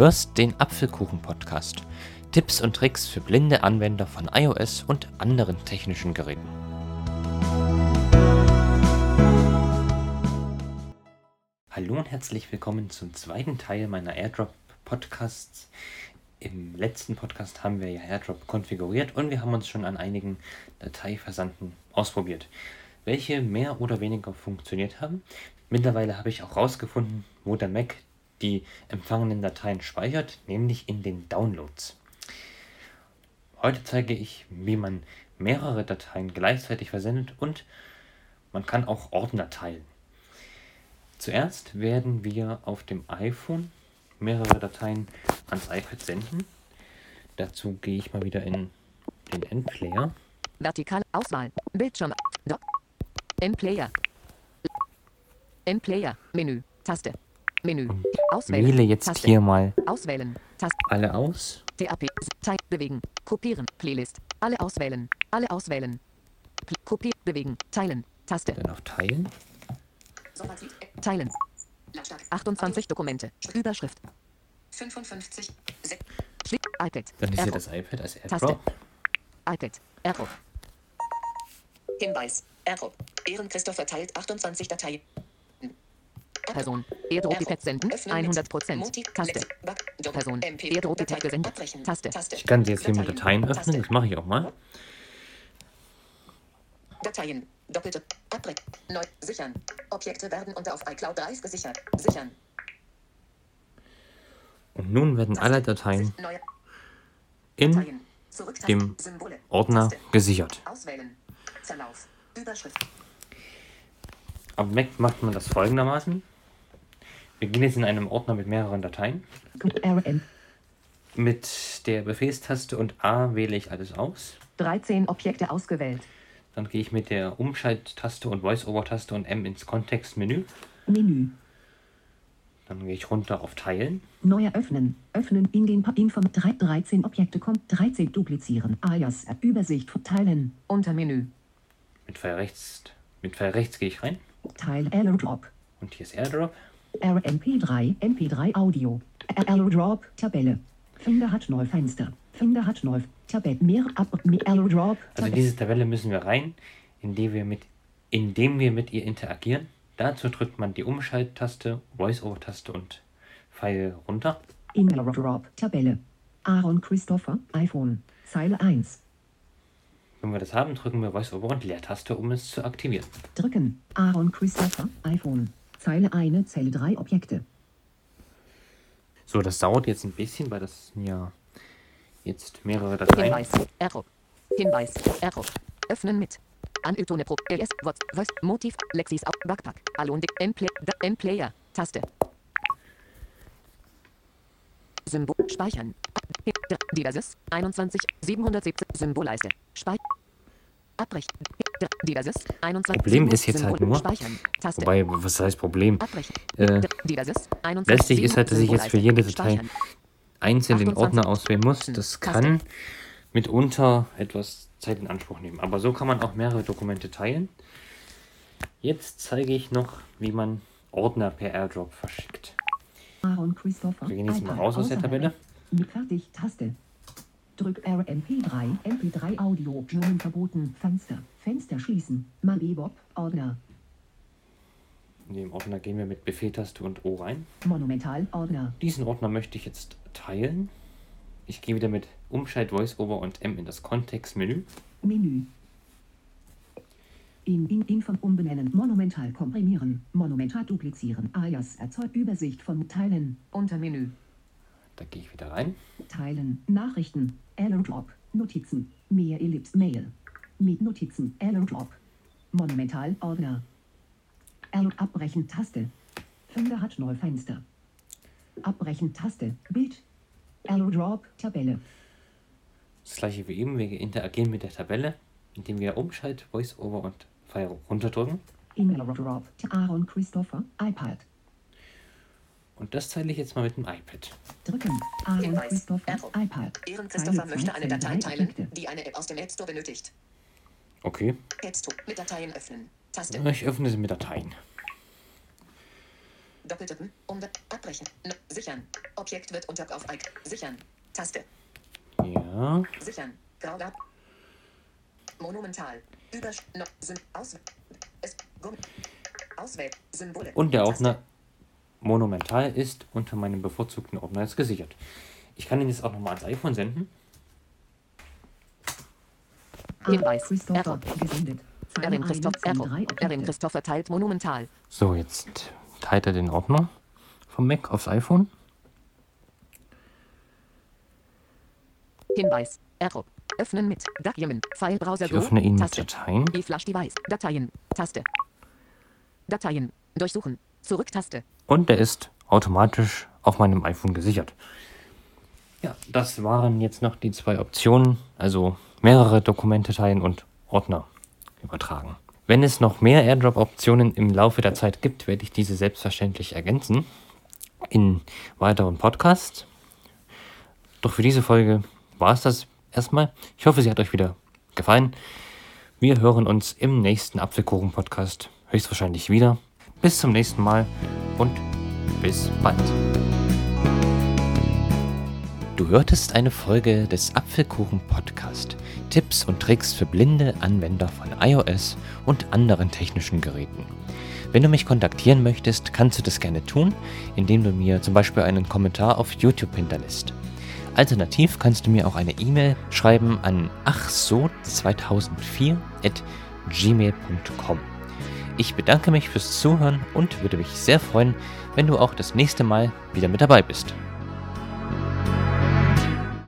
hörst den Apfelkuchen-Podcast. Tipps und Tricks für blinde Anwender von iOS und anderen technischen Geräten. Hallo und herzlich willkommen zum zweiten Teil meiner AirDrop-Podcasts. Im letzten Podcast haben wir ja AirDrop konfiguriert und wir haben uns schon an einigen Dateiversanden ausprobiert, welche mehr oder weniger funktioniert haben. Mittlerweile habe ich auch herausgefunden, wo der Mac die empfangenen Dateien speichert, nämlich in den Downloads. Heute zeige ich, wie man mehrere Dateien gleichzeitig versendet und man kann auch Ordner teilen. Zuerst werden wir auf dem iPhone mehrere Dateien ans iPad senden. Dazu gehe ich mal wieder in den Endplayer. Vertikal Auswahl. Bildschirm. Endplayer. Endplayer. Menü. Taste. Menü. Auswählen. Wähle jetzt Taste. hier mal Auswählen. Taste. alle aus. TAP. Teil. Bewegen. Kopieren. Playlist. Alle auswählen. Alle auswählen. Kopieren. Bewegen. Teilen. Taste. Dann auf Teilen. Teilen. 28 Dokumente. Überschrift. 55. Se- Schli iPad. Dann ist hier Error. das iPad als Taste. AirDrop. iPad. Error. Hinweis. Error. Ehren Christopher teilt 28 Dateien. Person. Airdrop iPad senden. Öffnen mit 100%. Multi- Taste. Person. MP- Airdrop Datei gesendet. Abbrechen. Taste. Ich kann sie jetzt hier mit Dateien öffnen, das mache ich auch mal. Dateien. Doppelte. Abbrechen. Neu. Sichern. Objekte werden unter auf iCloud Drive gesichert. Sichern. Und nun werden alle Dateien in dem Symbole. Ordner gesichert. Auf Mac macht man das folgendermaßen. Wir gehen jetzt in einem Ordner mit mehreren Dateien. Mit der Befehlstaste und A wähle ich alles aus. 13 Objekte ausgewählt. Dann gehe ich mit der Umschalttaste und Voice-Over-Taste und M ins Kontextmenü. Menü. Dann gehe ich runter auf Teilen. Neu öffnen. Öffnen in den Pa- Inform 3, 13 Objekte kommt 13 duplizieren. Alias Übersicht teilen. Untermenü. Mit Pfeil rechts, mit Pfeil rechts gehe ich rein. Teil AirDrop. Und hier ist AirDrop. RMP3 MP3 Audio. AirDrop Tabelle. Finder hat neu Fenster. Finder hat neu Tabelle. Mehr ab AirDrop. Also diese Tabelle müssen wir rein, indem wir mit, indem wir mit ihr interagieren. Dazu drückt man die Umschalttaste, Voice-Over-Taste und Pfeil runter. In AirDrop Tabelle. Aaron Christopher iPhone. Zeile 1. Wenn wir das haben, drücken wir Voice-Over und Leertaste, um es zu aktivieren. Drücken. Aaron Christopher iPhone. Zeile 1 Zelle 3 Objekte. So, das dauert jetzt ein bisschen, weil das sind ja jetzt mehrere Dateien. Hinweis. Error. Hinweis. Error. Öffnen mit. Anütone Pro. LS. Voice. Voice. Motiv. Lexis. Backpack. Alon. Endplay. Endplayer. Taste. Symbol. Speichern. Diverses. 21. 770. Symbolleiste. Speichern. Abbrechen. Diverses. 21. Problem ist jetzt halt nur-. Wobei, was heißt Problem? Äh, Diverses. 21. letztlich ist halt, dass ich jetzt für jede Datei einzeln den 28. Ordner auswählen muss. Das kann mitunter etwas Zeit in Anspruch nehmen. Aber so kann man auch mehrere Dokumente teilen. Jetzt zeige ich noch, wie man Ordner per AirDrop verschickt. Wir gehen jetzt mal raus aus der. Tabelle. Fertig Taste. Drück RMP3, MP3 Audio, Join verboten, Fenster, Fenster schließen, Mabebop, Ordner, In dem Ordner gehen wir mit Befehltaste und O rein. Monumental, Ordner, Diesen Ordner möchte ich jetzt teilen. Ich gehe wieder mit Umschalt, Voice-Over und M in das Kontextmenü. Menü. In, in, in von umbenennen, monumental komprimieren, monumental duplizieren, alias erzeugt Übersicht von Teilen, Untermenü. Da gehe ich wieder rein. Teilen, Nachrichten, AirDrop, Notizen, mehr Ellipse, Mail, mit Notizen, AirDrop, monumental, Ordner, AirDrop, abbrechen, Taste, Finder hat neu Fenster, abbrechen, Taste, Bild, AirDrop, Tabelle, Das gleiche wie eben. Wir interagieren mit der Tabelle, indem wir Umschalt, Voice-Over und Pfeil runterdrücken. in AirDrop, Aaron Christopher, iPad, Und das teile ich jetzt mal mit dem iPad. drücken, Aaron Hinweis. IPad, Ehren Christopher möchte eine Datei teilen, die eine App aus dem App Store benötigt. Okay. App Store mit Dateien öffnen. Taste. Ich öffne sie mit Dateien. Doppeltippen. Um abbrechen. No, sichern. Objekt wird unter auf Ike. Sichern. Taste. Ja. Sichern. Graugar. Monumental. Über. No, sind aus. Es. Gumm. Auswählen. Symbole. Und der. Ordner Monumental ist unter meinem bevorzugten Ordner jetzt gesichert. Ich kann ihn jetzt auch nochmal ans iPhone senden. Hinweis. Error. gesendet. Erin Christoph 1 in Error. drei Erin. Christoph verteilt monumental. So, jetzt teilt er den Ordner vom Mac aufs iPhone. Hinweis. Error. Öffnen mit Document. Filebrowser Ich Go. öffne ihn mit Taste. Dateien. E-Flash Device. Dateien. Taste. Dateien. Durchsuchen. Zurück-Taste. Und er ist automatisch auf meinem iPhone gesichert. Ja, das waren jetzt noch die zwei Optionen, also mehrere Dokumente teilen und Ordner übertragen. Wenn es noch mehr AirDrop-Optionen im Laufe der Zeit gibt, werde ich diese selbstverständlich ergänzen in weiteren Podcasts. Doch für diese Folge war es das erstmal. Ich hoffe, sie hat euch wieder gefallen. Wir hören uns im nächsten Apfelkuchen-Podcast höchstwahrscheinlich wieder. Bis zum nächsten Mal und bis bald. Du hörtest eine Folge des Apfelkuchen Podcast. Tipps und Tricks für blinde Anwender von iOS und anderen technischen Geräten. Wenn du mich kontaktieren möchtest, kannst du das gerne tun, indem du mir zum Beispiel einen Kommentar auf YouTube hinterlässt. Alternativ kannst du mir auch eine E-Mail schreiben an achso2004 at gmail.com. Ich bedanke mich fürs Zuhören und würde mich sehr freuen, wenn du auch das nächste Mal wieder mit dabei bist.